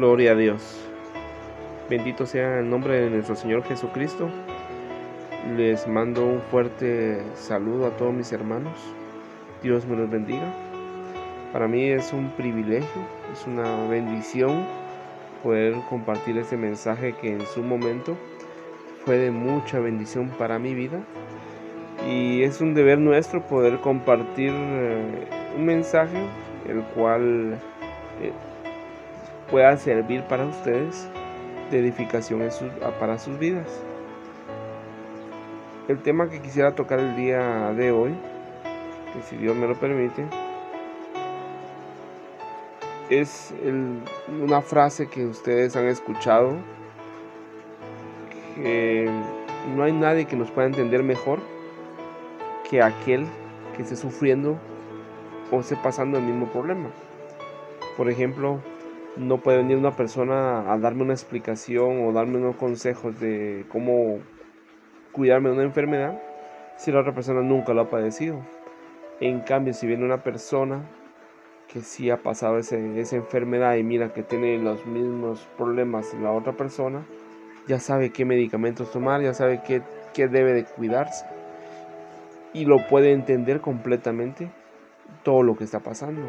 Gloria a Dios. Bendito sea el nombre de nuestro Señor Jesucristo. Les mando un fuerte saludo a todos mis hermanos. Dios me los bendiga. Para mí es un privilegio, es una bendición poder compartir este mensaje que en su momento fue de mucha bendición para mi vida. Y es un deber nuestro poder compartir eh, un mensaje el cual eh, pueda servir para ustedes de edificación para sus vidas. El tema que quisiera tocar el día de hoy, que si Dios me lo permite, es una frase que ustedes han escuchado, que no hay nadie que nos pueda entender mejor que aquel que esté sufriendo o esté pasando el mismo problema. Por ejemplo, no puede venir una persona a darme una explicación o darme unos consejos de cómo cuidarme de una enfermedad si la otra persona nunca lo ha padecido. En cambio, si viene una persona que sí ha pasado esa enfermedad y mira que tiene los mismos problemas la otra persona, ya sabe qué medicamentos tomar, ya sabe qué, qué debe de cuidarse y lo puede entender completamente todo lo que está pasando.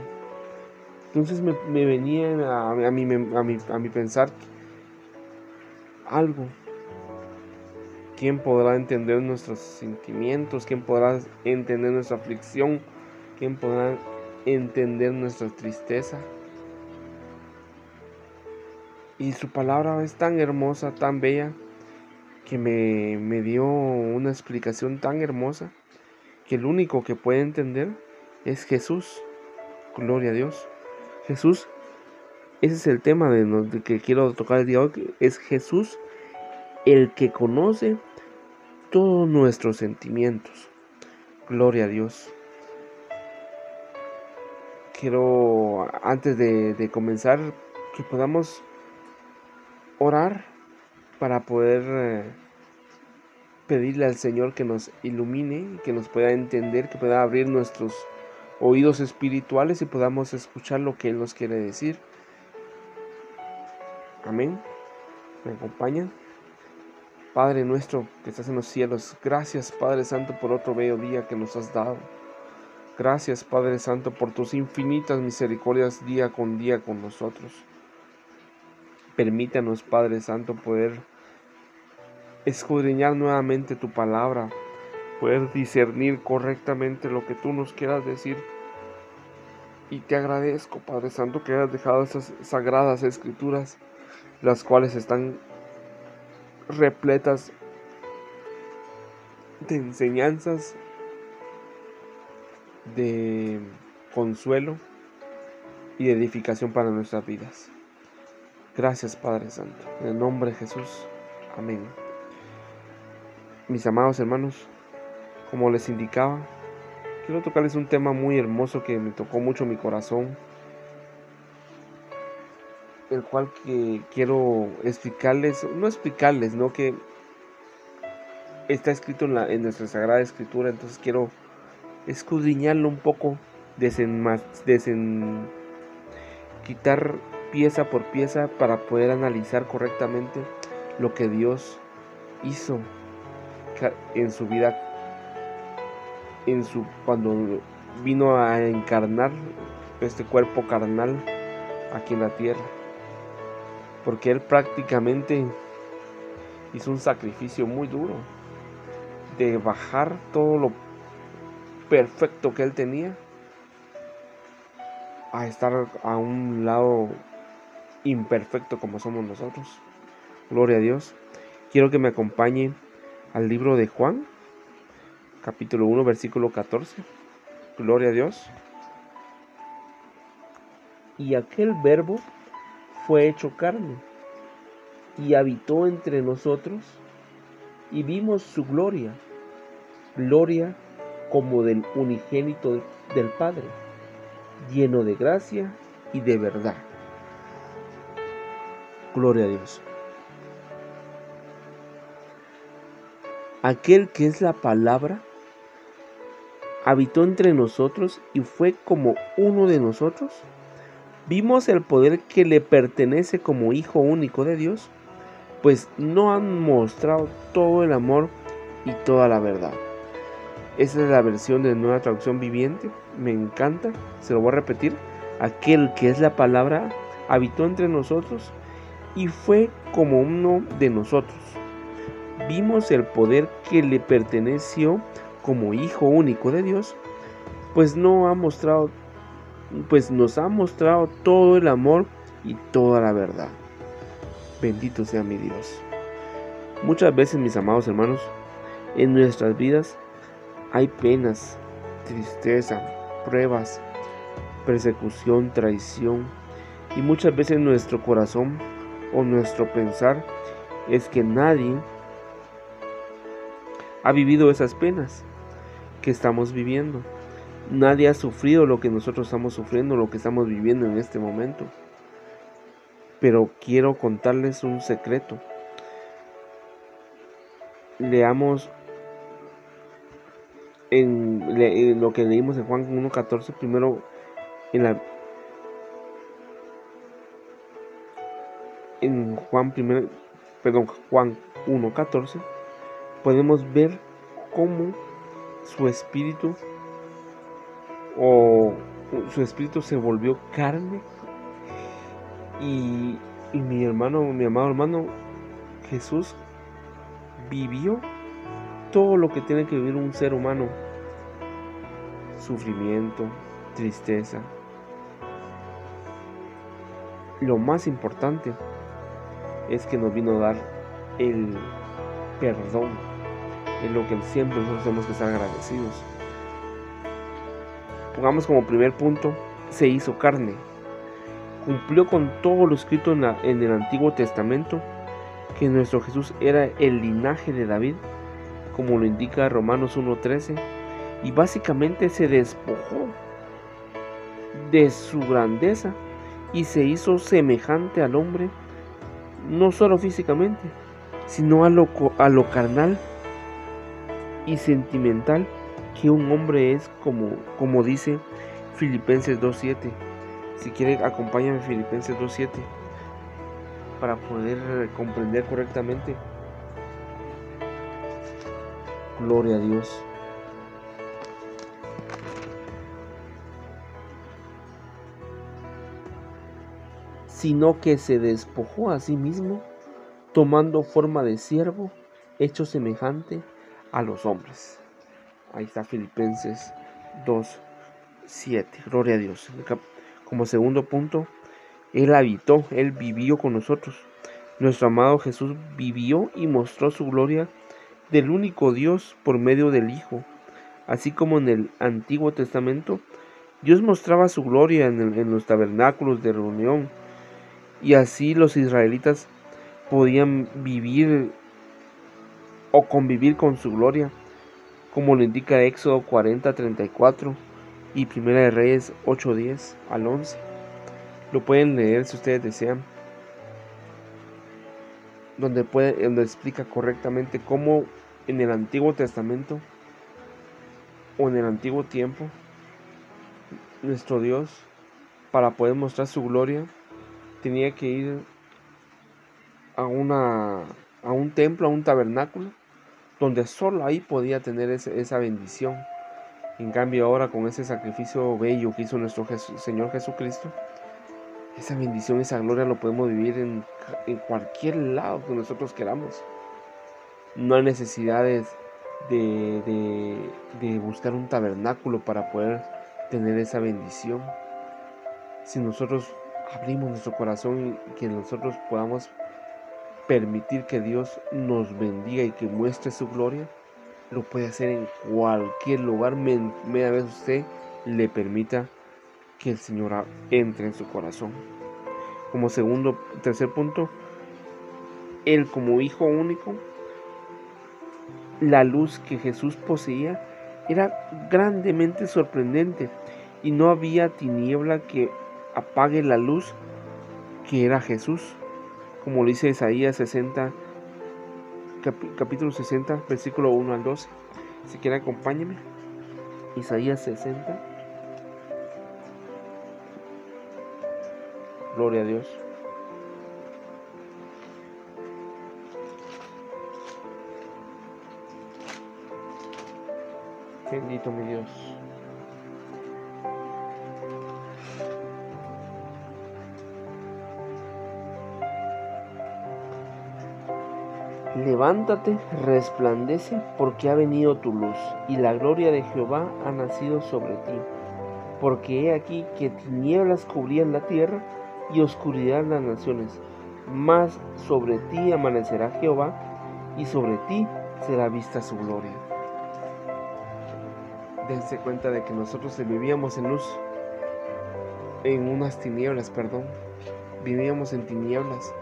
Entonces me, venía a, a, mi, a, mi, pensar algo. ¿Quién podrá entender nuestros sentimientos? ¿Quién podrá entender nuestra aflicción? ¿Quién podrá entender nuestra tristeza? Y su palabra es tan hermosa, tan bella, que me, me dio una explicación tan hermosa, que el único que puede entender es Jesús. Gloria a Dios. Jesús, ese es el tema de, que quiero tocar el día de hoy, es Jesús el que conoce todos nuestros sentimientos. Gloria a Dios. Quiero, antes de, comenzar, que podamos orar para poder eh, pedirle al Señor que nos ilumine, que nos pueda entender, que pueda abrir nuestros oídos espirituales y podamos escuchar lo que Él nos quiere decir. Amén. ¿Me acompañan? Padre nuestro que estás en los cielos, gracias Padre Santo por otro bello día que nos has dado. Gracias Padre Santo por tus infinitas misericordias día con día con nosotros. Permítanos Padre Santo poder escudriñar nuevamente tu palabra, poder discernir correctamente lo que tú nos quieras decir. Y te agradezco, Padre Santo, que hayas dejado esas sagradas escrituras, las cuales están repletas de enseñanzas, de consuelo y de edificación para nuestras vidas. Gracias, Padre Santo. En el nombre de Jesús. Amén. Mis amados hermanos, como les indicaba, quiero tocarles un tema muy hermoso que me tocó mucho mi corazón, el cual que quiero explicarles, no explicarles, no que está escrito en, nuestra Sagrada Escritura, entonces quiero escudriñarlo un poco, desen, quitar pieza por pieza para poder analizar correctamente lo que Dios hizo en su vida en su cuando vino a encarnar este cuerpo carnal aquí en la tierra. Porque él prácticamente hizo un sacrificio muy duro de bajar todo lo perfecto que él tenía a estar a un lado imperfecto como somos nosotros. Gloria a Dios. Quiero que me acompañe al libro de Juan, capítulo 1, versículo 14. Gloria a Dios. Y aquel verbo fue hecho carne y habitó entre nosotros y vimos su gloria, gloria como del unigénito del Padre, lleno de gracia y de verdad. Gloria a Dios. Aquel que es la palabra habitó entre nosotros y fue como uno de nosotros, vimos el poder que le pertenece como Hijo único de Dios, pues no han mostrado todo el amor y toda la verdad. Esa es la versión de nueva traducción viviente. Me encanta. Se lo voy a repetir. Aquel que es la palabra habitó entre nosotros y fue como uno de nosotros. Vimos el poder que le perteneció como hijo único de Dios, pues no ha mostrado pues nos ha mostrado todo el amor y toda la verdad. Bendito sea mi Dios. Muchas veces, mis amados hermanos, en nuestras vidas hay penas, tristeza, pruebas, persecución, traición, y muchas veces nuestro corazón o nuestro pensar es que nadie ha vivido esas penas que estamos viviendo. Nadie ha sufrido lo que nosotros estamos sufriendo, lo que estamos viviendo en este momento. Pero quiero contarles un secreto. Leamos en, lo que leímos en Juan 1.14, primero en la en Juan primero, perdón, Juan 1.14, podemos ver cómo su espíritu o su espíritu se volvió carne y, y mi hermano, mi amado hermano Jesús vivió todo lo que tiene que vivir un ser humano. Sufrimiento, tristeza. Lo más importante es que nos vino a dar el perdón, en lo que siempre nosotros tenemos que estar agradecidos. Pongamos como primer punto, se hizo carne. Cumplió con todo lo escrito en, el Antiguo Testamento, que nuestro Jesús era el linaje de David, como lo indica Romanos 1.13, y básicamente se despojó de su grandeza y se hizo semejante al hombre, no solo físicamente, sino a lo carnal y sentimental que un hombre es como, como dice Filipenses 2.7. Si quiere, acompáñame Filipenses 2.7 para poder comprender correctamente. Gloria a Dios. Sino que se despojó a sí mismo, tomando forma de siervo, hecho semejante a los hombres. Ahí está Filipenses 2, 7. Gloria a Dios. Como segundo punto, Él habitó, Él vivió con nosotros. Nuestro amado Jesús vivió y mostró su gloria del único Dios por medio del Hijo. Así como en el Antiguo Testamento, Dios mostraba su gloria en, en los tabernáculos de reunión. Y así los israelitas podían vivir o convivir con su gloria como lo indica Éxodo 40, 34 y Primera de Reyes 8, 10 al 11. Lo pueden leer si ustedes desean, donde, puede, donde explica correctamente cómo en el Antiguo Testamento o en el Antiguo Tiempo nuestro Dios, para poder mostrar su gloria, tenía que ir a, una, a un templo, a un tabernáculo, donde solo ahí podía tener esa bendición. En cambio ahora con ese sacrificio bello que hizo nuestro Señor Jesucristo, esa bendición, esa gloria lo podemos vivir en, cualquier lado que nosotros queramos. No hay necesidades de, de buscar un tabernáculo para poder tener esa bendición. Si nosotros abrimos nuestro corazón y que nosotros podamos permitir que Dios nos bendiga y que muestre su gloria, lo puede hacer en cualquier lugar, media vez usted le permita que el Señor entre en su corazón. Como segundo, tercer punto, Él como Hijo único, la luz que Jesús poseía era grandemente sorprendente y no había tiniebla que apague la luz que era Jesús como lo dice Isaías 60, capítulo 60, versículo 1 al 12. Si quiere, acompáñeme. Isaías 60. Gloria a Dios. Bendito mi Dios. Levántate, resplandece, porque ha venido tu luz, y la gloria de Jehová ha nacido sobre ti. Porque he aquí que tinieblas cubrían la tierra y oscuridad las naciones, mas sobre ti amanecerá Jehová, y sobre ti será vista su gloria. Dense cuenta de que nosotros vivíamos en luz, en unas tinieblas, perdón, vivíamos en tinieblas,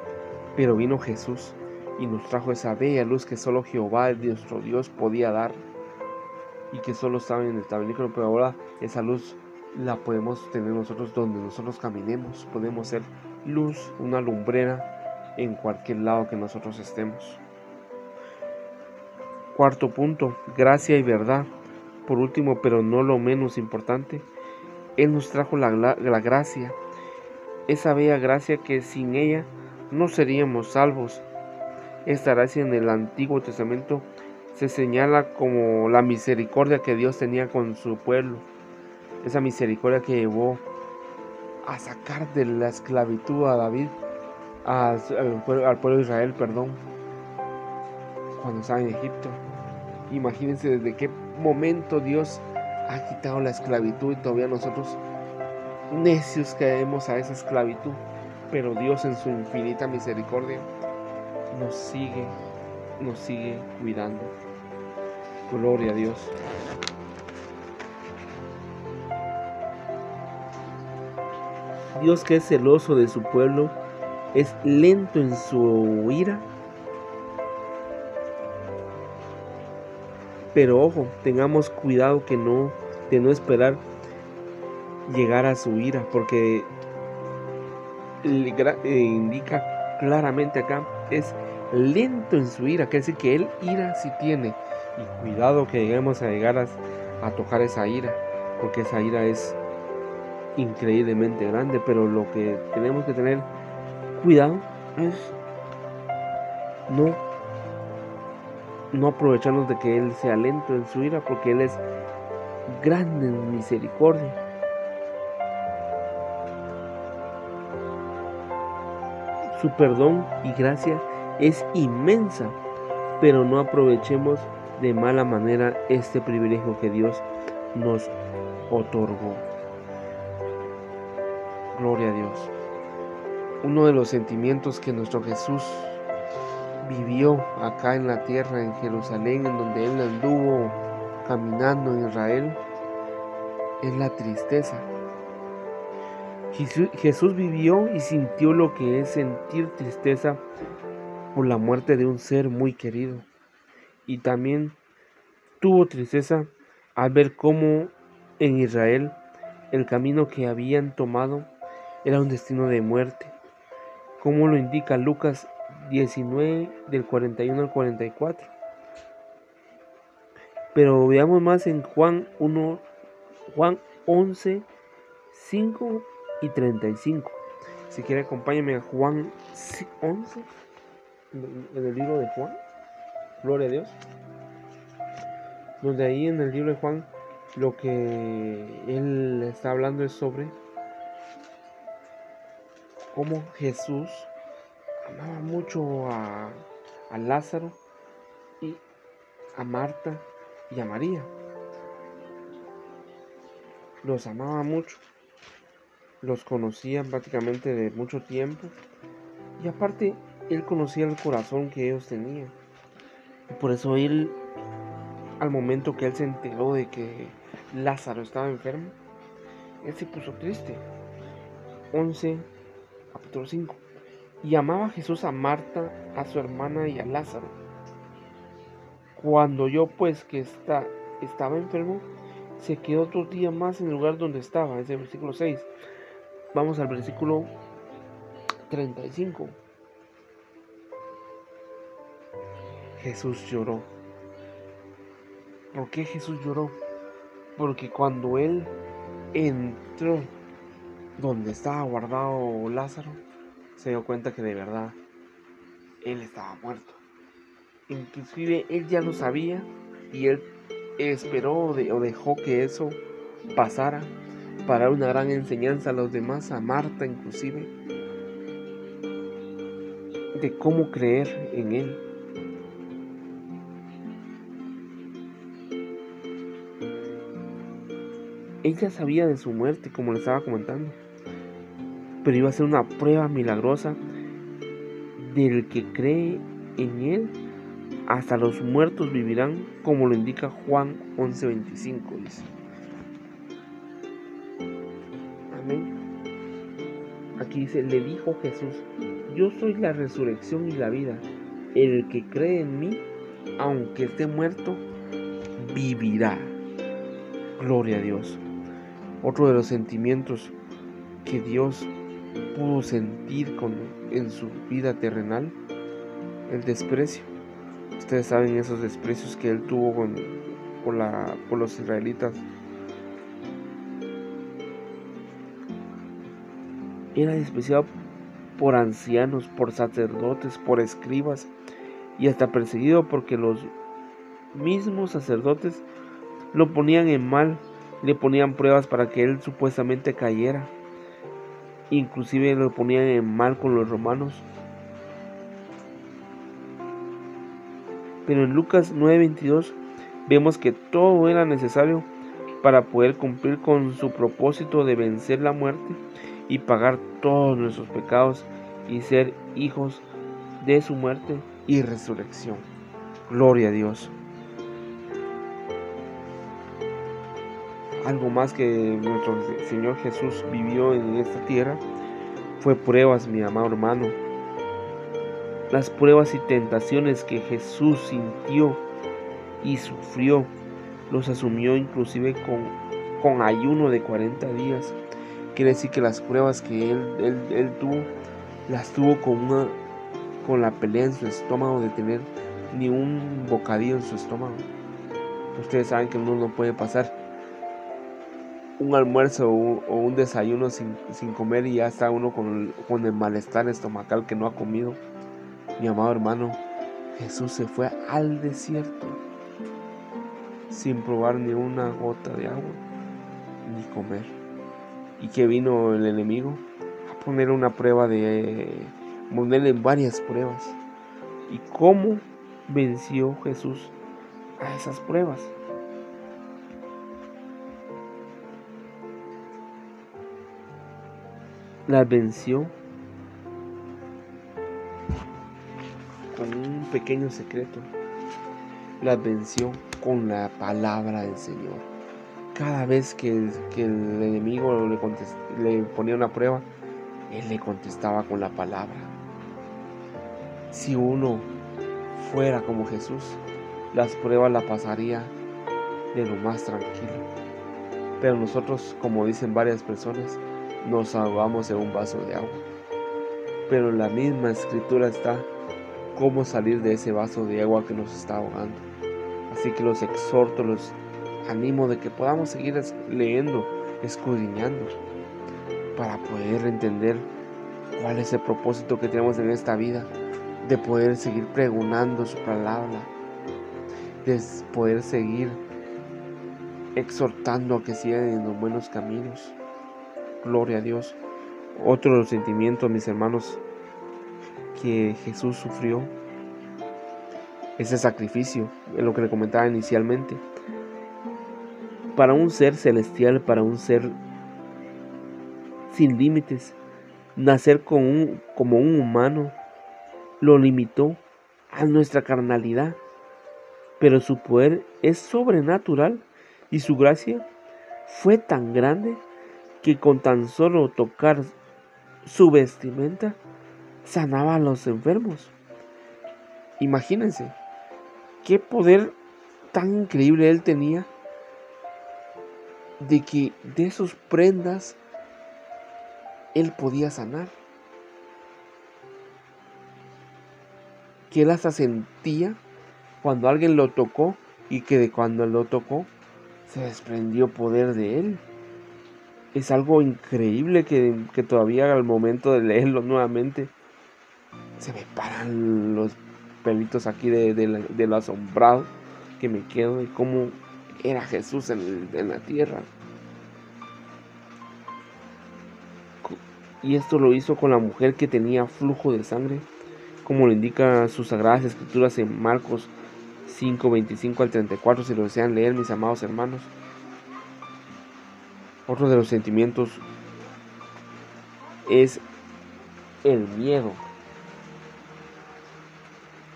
pero vino Jesús y nos trajo esa bella luz que solo Jehová, nuestro Dios, podía dar y que solo estaba en el tabernáculo, pero ahora esa luz la podemos tener nosotros donde nosotros caminemos, podemos ser luz, una lumbrera en cualquier lado que nosotros estemos. Cuarto punto, gracia y verdad. Por último, pero no lo menos importante, Él nos trajo la, la gracia, esa bella gracia que sin ella no seríamos salvos, esta gracia en el Antiguo Testamento se señala como la misericordia que Dios tenía con su pueblo. Esa misericordia que llevó a sacar de la esclavitud a David, al, pueblo, de Israel, perdón, cuando estaba en Egipto. Imagínense desde qué momento Dios ha quitado la esclavitud y todavía nosotros necios caemos a esa esclavitud. Pero Dios en su infinita misericordia nos sigue, nos sigue cuidando. Gloria a Dios. Dios que es celoso de su pueblo, es lento en su ira. Pero ojo, tengamos cuidado que no de no esperar llegar a su ira, porque eh, indica claramente acá es lento en su ira, quiere decir que él ira sí tiene. Y cuidado que lleguemos a llegar a, tocar esa ira, porque esa ira es increíblemente grande, pero lo que tenemos que tener cuidado es no aprovecharnos de que Él sea lento en su ira, porque Él es grande en misericordia. Su perdón y gracia es inmensa, pero no aprovechemos de mala manera este privilegio que Dios nos otorgó. Gloria a Dios. Uno de los sentimientos que nuestro Jesús vivió acá en la tierra, en Jerusalén, en donde Él anduvo caminando en Israel, es la tristeza. Jesús vivió y sintió lo que es sentir tristeza por la muerte de un ser muy querido. Y también tuvo tristeza al ver cómo en Israel el camino que habían tomado era un destino de muerte, como lo indica Lucas 19 del 41 al 44. Pero veamos más en Juan 1, Juan 11, 5 y 35. Si quiere, acompáñame a Juan 11, en el libro de Juan. Gloria a Dios. Donde ahí en el libro de Juan lo que él está hablando es sobre cómo Jesús amaba mucho a, a Lázaro y a Marta y a María. Los amaba mucho los conocía prácticamente de mucho tiempo y aparte él conocía el corazón que ellos tenían. Y por eso él, al momento que él se enteró de que Lázaro estaba enfermo, él se puso triste. 11, capítulo 5. Y amaba Jesús a Marta, a su hermana y a Lázaro. Cuando yo pues que está, estaba enfermo, se quedó otro día más en el lugar donde estaba, es el versículo 6. Vamos al versículo 35. Jesús lloró. ¿Por qué Jesús lloró? Porque cuando Él entró donde estaba guardado Lázaro, se dio cuenta que de verdad él estaba muerto. Inclusive él ya lo sabía y él esperó o dejó que eso pasara para dar una gran enseñanza a los demás, a Marta inclusive, de cómo creer en él. Ella sabía de su muerte, como le estaba comentando, pero iba a ser una prueba milagrosa del que cree en él hasta los muertos vivirán, como lo indica Juan 11:25, dice. Amén. Aquí dice, le dijo Jesús, yo soy la resurrección y la vida. El que cree en mí, aunque esté muerto, vivirá. Gloria a Dios. Otro de los sentimientos que Dios pudo sentir con, en su vida terrenal, el desprecio. Ustedes saben esos desprecios que él tuvo con, la, por los israelitas. Era despreciado por ancianos, por sacerdotes, por escribas y hasta perseguido porque los mismos sacerdotes lo ponían en mal, le ponían pruebas para que él supuestamente cayera. Inclusive lo ponían en mal con los romanos Pero en Lucas 9:22 vemos que todo era necesario para poder cumplir con su propósito de vencer la muerte y pagar todos nuestros pecados y ser hijos de su muerte y resurrección. Gloria a Dios. Algo más que nuestro Señor Jesús vivió en esta tierra fue pruebas, mi amado hermano las pruebas y tentaciones que Jesús sintió y sufrió, los asumió inclusive con, con ayuno de 40 días. Quiere decir que las pruebas que él, él, tuvo, las tuvo con, una, con la pelea en su estómago de tener ni un bocadillo en su estómago. Ustedes saben que uno no puede pasar un almuerzo o un, desayuno sin, comer y ya está uno con, con el malestar estomacal que no ha comido. Mi amado hermano, Jesús se fue al desierto sin probar ni una gota de agua ni comer. Y que vino el enemigo a poner una prueba de ponerle varias pruebas. ¿Y cómo venció Jesús a esas pruebas? Las venció pequeño secreto. La venció con la palabra del Señor. Cada vez que, el enemigo le, le ponía una prueba, Él le contestaba con la palabra. Si uno fuera como Jesús, las pruebas la pasaría de lo más tranquilo. Pero nosotros, como dicen varias personas, nos ahogamos en un vaso de agua. Pero la misma escritura está cómo salir de ese vaso de agua que nos está ahogando. Así que los exhorto, los animo de que podamos seguir leyendo, escudriñando, para poder entender cuál es el propósito que tenemos en esta vida, de poder seguir pregonando su palabra, de poder seguir exhortando a que sigan en los buenos caminos. Gloria a Dios. Otro sentimientos, mis hermanos, que Jesús sufrió, ese sacrificio, en lo que le comentaba inicialmente. Para un ser celestial, para un ser sin límites, nacer con un, como un humano lo limitó a nuestra carnalidad, pero su poder es sobrenatural y su gracia fue tan grande que con tan solo tocar su vestimenta sanaba a los enfermos. Imagínense qué poder tan increíble él tenía de que de sus prendas él podía sanar. Que él hasta sentía cuando alguien lo tocó y que de cuando lo tocó se desprendió poder de él. Es algo increíble que, todavía al momento de leerlo nuevamente se me paran los pelitos aquí de, lo asombrado que me quedo de cómo era Jesús en, en la tierra. Y esto lo hizo con la mujer que tenía flujo de sangre, como lo indica sus sagradas escrituras en Marcos 5, 25 al 34, si lo desean leer, mis amados hermanos. Otro de los sentimientos es el miedo.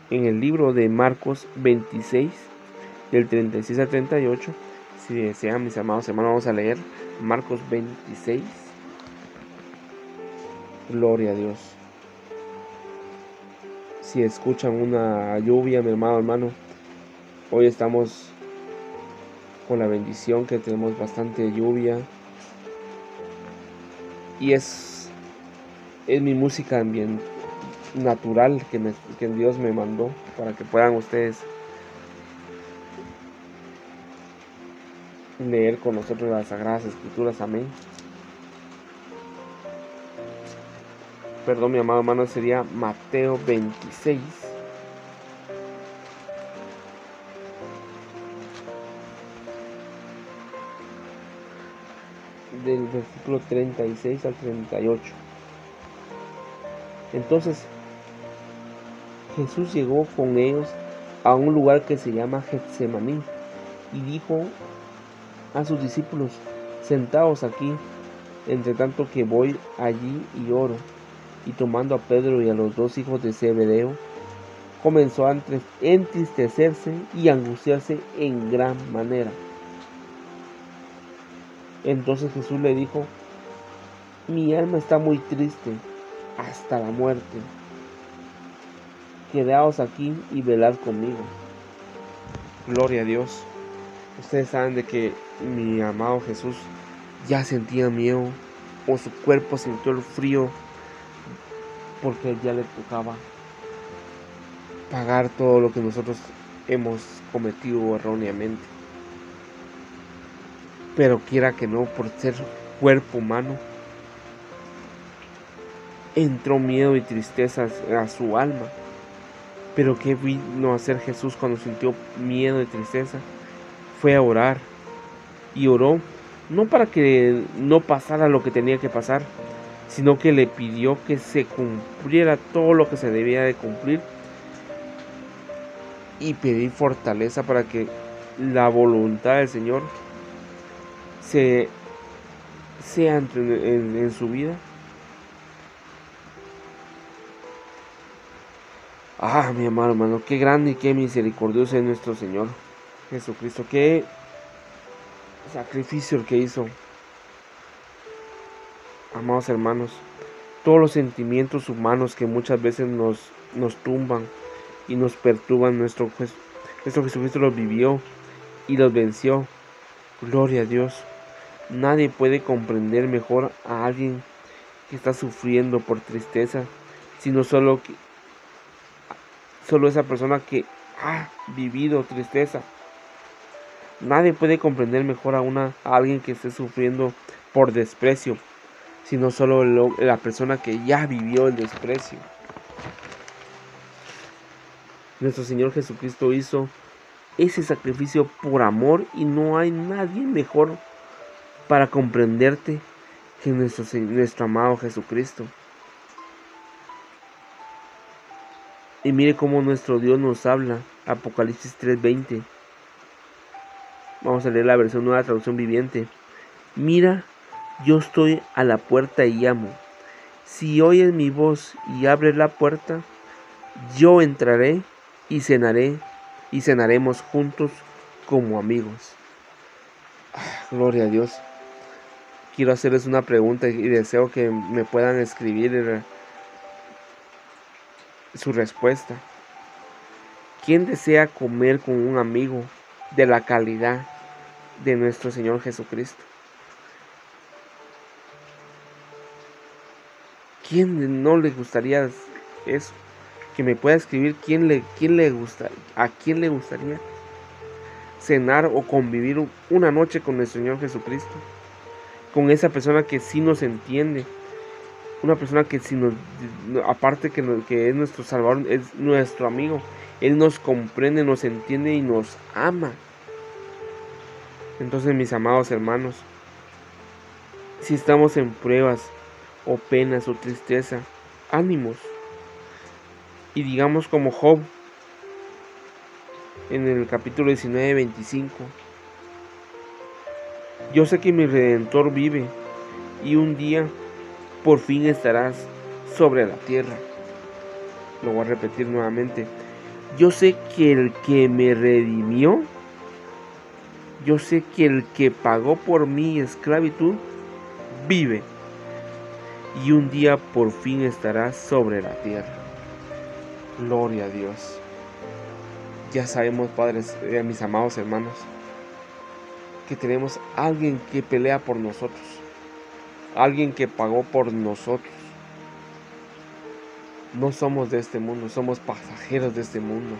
En el libro de Marcos 26, del 36 al 38, si desean mis amados hermanos, vamos a leer Marcos 26. Gloria a Dios. Si escuchan una lluvia, mi hermano, hermano, hoy estamos con la bendición que tenemos bastante lluvia, y es, es mi música bien natural que, que Dios me mandó para que puedan ustedes leer con nosotros las Sagradas Escrituras. Amén. Perdón, mi amado hermano, sería Mateo 26. Del versículo 36 al 38. Entonces Jesús llegó con ellos a un lugar que se llama Getsemaní y dijo a sus discípulos, sentaos aquí, entre tanto que voy allí y oro. Y tomando a Pedro y a los dos hijos de Zebedeo, comenzó a entristecerse y angustiarse en gran manera. Entonces Jesús le dijo, mi alma está muy triste hasta la muerte. Quedaos aquí y velad conmigo. Gloria a Dios. Ustedes saben de que mi amado Jesús ya sentía miedo o su cuerpo sintió el frío porque ya le tocaba pagar todo lo que nosotros hemos cometido erróneamente. Pero quiera que no, por ser cuerpo humano, entró miedo y tristeza a su alma. Pero ¿qué vino a hacer Jesús cuando sintió miedo y tristeza? Fue a orar. Y oró no para que no pasara lo que tenía que pasar, sino que le pidió que se cumpliera todo lo que se debía de cumplir y pedir fortaleza para que la voluntad del Señor se sea en, su vida. Ah, mi amado hermano, qué grande y qué misericordioso es nuestro Señor Jesucristo. Qué sacrificio el que hizo. Amados hermanos, todos los sentimientos humanos que muchas veces nos, nos tumban y nos perturban, nuestro, nuestro Jesucristo los vivió y los venció. Gloria a Dios. Nadie puede comprender mejor a alguien que está sufriendo por tristeza, sino solo solo esa persona que ha vivido tristeza. Nadie puede comprender mejor a una alguien que esté sufriendo por desprecio, sino solo la persona que ya vivió el desprecio. Nuestro Señor Jesucristo hizo ese sacrificio por amor y no hay nadie mejor para comprenderte que nuestro, nuestro amado Jesucristo. Y mire cómo nuestro Dios nos habla. Apocalipsis 3:20. Vamos a leer la versión nueva traducción viviente. Mira, yo estoy a la puerta y llamo. Si oyes mi voz y abres la puerta, yo entraré y cenaré y cenaremos juntos como amigos. Ah, gloria a Dios quiero hacerles una pregunta y deseo que me puedan escribir su respuesta. ¿Quién desea comer con un amigo de la calidad de nuestro Señor Jesucristo? ¿Quién no le gustaría eso? Que me pueda escribir quién le, quién le gusta, a quién le gustaría cenar o convivir una noche con el Señor Jesucristo con esa persona que sí nos entiende, una persona que si nos, aparte que, que es nuestro Salvador, es nuestro amigo, Él nos comprende, nos entiende y nos ama. Entonces mis amados hermanos, si estamos en pruebas o penas o tristeza, ánimos. Y digamos como Job en el capítulo 19, 25. Yo sé que mi redentor vive y un día por fin estarás sobre la tierra. Lo voy a repetir nuevamente. Yo sé que el que me redimió, yo sé que el que pagó por mi esclavitud, vive. Y un día por fin estarás sobre la tierra. Gloria a Dios. Ya sabemos, padres, eh, mis amados hermanos, que tenemos alguien que pelea por nosotros alguien que pagó por nosotros. No somos de este mundo, somos pasajeros de este mundo.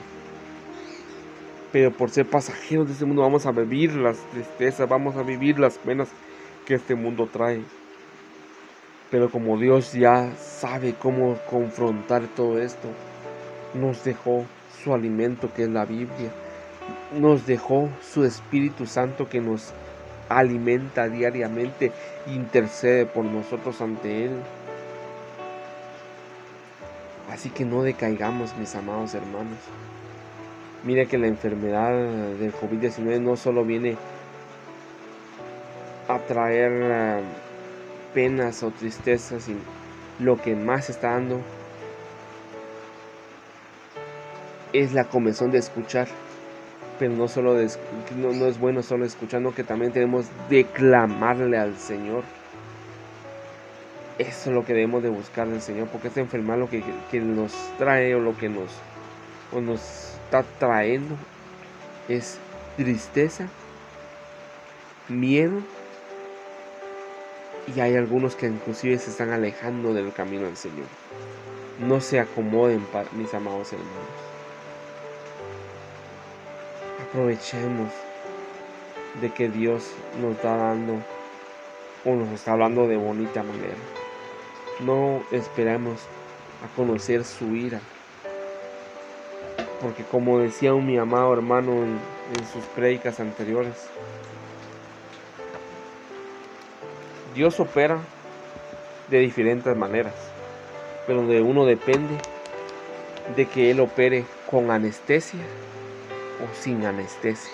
Pero por ser pasajeros de este mundo vamos a vivir las tristezas, vamos a vivir las penas que este mundo trae. Pero como Dios ya sabe cómo confrontar todo esto, nos dejó su alimento que es la Biblia. Nos dejó su Espíritu Santo que nos alimenta diariamente, intercede por nosotros ante Él. Así que no decaigamos, mis amados hermanos. Mira que la enfermedad del COVID-19 no solo viene a traer eh, penas o tristezas, sino lo que más está dando es la comezón de escuchar pero no solo no, es bueno solo escuchando, que también tenemos de clamarle al Señor. Eso es lo que debemos de buscar del Señor, porque esta enfermedad lo que, nos trae o lo que nos, nos está trayendo es tristeza, miedo, y hay algunos que inclusive se están alejando del camino del Señor. No se acomoden, mis amados hermanos aprovechemos de que Dios nos está dando o nos está hablando de bonita manera. No esperemos a conocer su ira. Porque como decía mi amado hermano en, sus predicas anteriores, Dios opera de diferentes maneras, pero de uno depende de que Él opere con anestesia sin anestesia.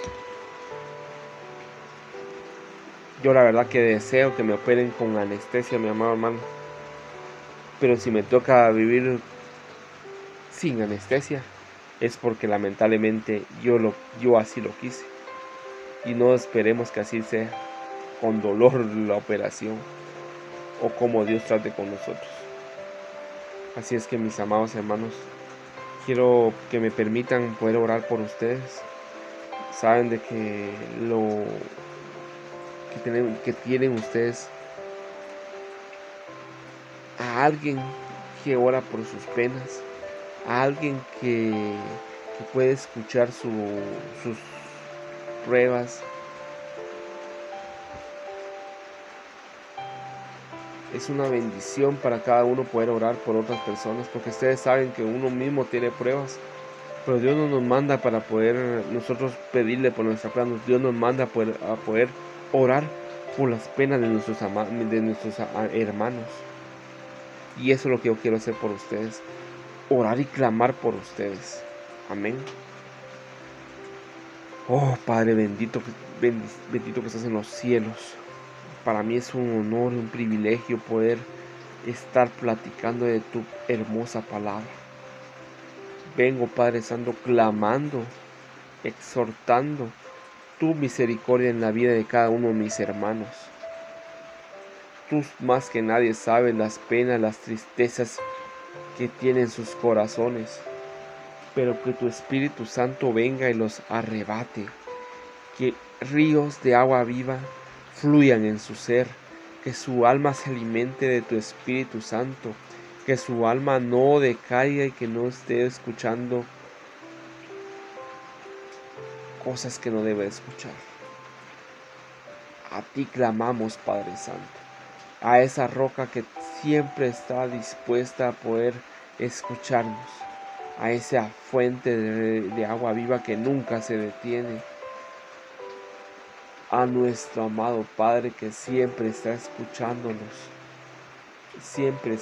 Yo la verdad que deseo que me operen con anestesia, mi amado hermano. Pero si me toca vivir sin anestesia, es porque lamentablemente yo, lo, yo así lo quise. Y no esperemos que así sea, con dolor la operación, o como Dios trate con nosotros. Así es que mis amados hermanos, quiero que me permitan poder orar por ustedes. Saben de que lo que tienen, que tienen ustedes a alguien que ora por sus penas, a alguien que, puede escuchar sus pruebas, es una bendición para cada uno poder orar por otras personas, porque ustedes saben que uno mismo tiene pruebas, pero Dios no nos manda para poder nosotros pedirle por nuestra planos, Dios nos manda a poder, orar por las penas de nuestros, de nuestros hermanos. Y eso es lo que yo quiero hacer por ustedes, orar y clamar por ustedes. Amén. Oh Padre bendito, bendito que estás en los cielos para mí es un honor, un privilegio poder estar platicando de tu hermosa palabra. Vengo, Padre Santo, clamando, exhortando tu misericordia en la vida de cada uno de mis hermanos. Tú más que nadie sabes las penas, las tristezas que tienen sus corazones, pero que tu Espíritu Santo venga y los arrebate, que ríos de agua viva fluyan en su ser, que su alma se alimente de tu Espíritu Santo, que su alma no decaiga y que no esté escuchando cosas que no debe escuchar. A ti clamamos, Padre Santo. A esa roca que siempre está dispuesta a poder escucharnos. A esa fuente de, de agua viva que nunca se detiene. A nuestro amado Padre que siempre está escuchándonos. Siempre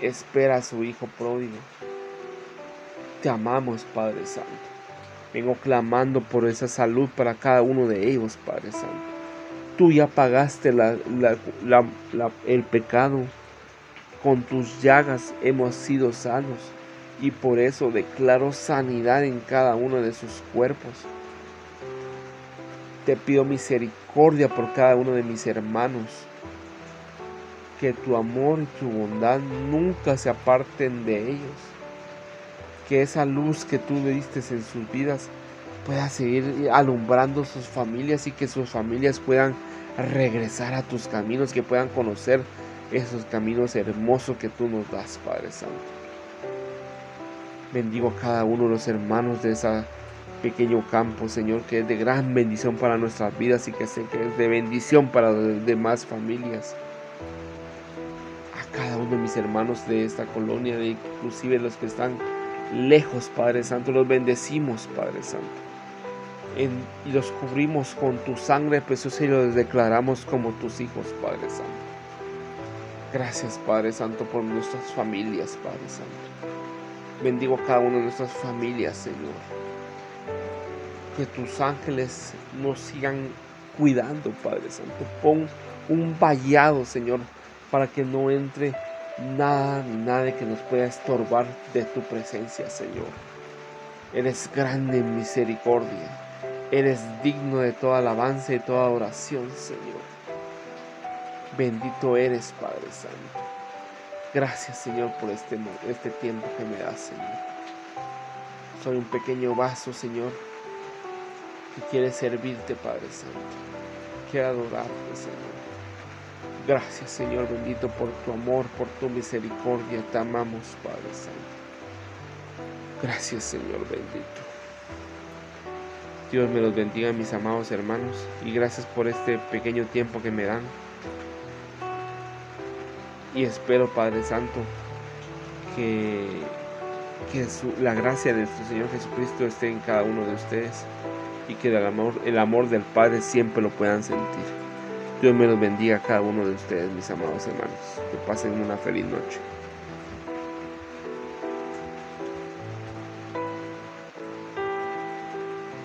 espera a su Hijo pródigo. Te amamos, Padre Santo. Vengo clamando por esa salud para cada uno de ellos, Padre Santo. Tú ya pagaste el pecado. Con tus llagas hemos sido sanos y por eso declaro sanidad en cada uno de sus cuerpos. Te pido misericordia por cada uno de mis hermanos. Que tu amor y tu bondad nunca se aparten de ellos que esa luz que tú le diste en sus vidas pueda seguir alumbrando sus familias y que sus familias puedan regresar a tus caminos, que puedan conocer esos caminos hermosos que tú nos das, Padre Santo. Bendigo a cada uno de los hermanos de ese pequeño campo, Señor, que es de gran bendición para nuestras vidas y que sé que es de bendición para las demás familias. A cada uno de mis hermanos de esta colonia, inclusive los que están lejos, Padre Santo. Los bendecimos, Padre Santo. y los cubrimos con tu sangre preciosa y los declaramos como tus hijos, Padre Santo. Gracias, Padre Santo, por nuestras familias, Padre Santo. Bendigo a cada una de nuestras familias, Señor. Que tus ángeles nos sigan cuidando, Padre Santo. Pon un vallado, Señor, para que no entre nada ni nadie que nos pueda estorbar de tu presencia, Señor. Eres grande en misericordia. Eres digno de toda alabanza y toda oración, Señor. Bendito eres, Padre Santo. Gracias, Señor, por este, este tiempo que me das, Señor. Soy un pequeño vaso, Señor, que quiere servirte, Padre Santo. Quiero adorarte, Señor. Gracias Señor bendito por tu amor, por tu misericordia. Te amamos Padre Santo. Gracias Señor bendito. Dios me los bendiga mis amados hermanos y gracias por este pequeño tiempo que me dan. Y espero Padre Santo que, que la gracia de nuestro Señor Jesucristo esté en cada uno de ustedes y que el amor, el amor del Padre siempre lo puedan sentir. Dios me los bendiga a cada uno de ustedes, mis amados hermanos. Que pasen una feliz noche.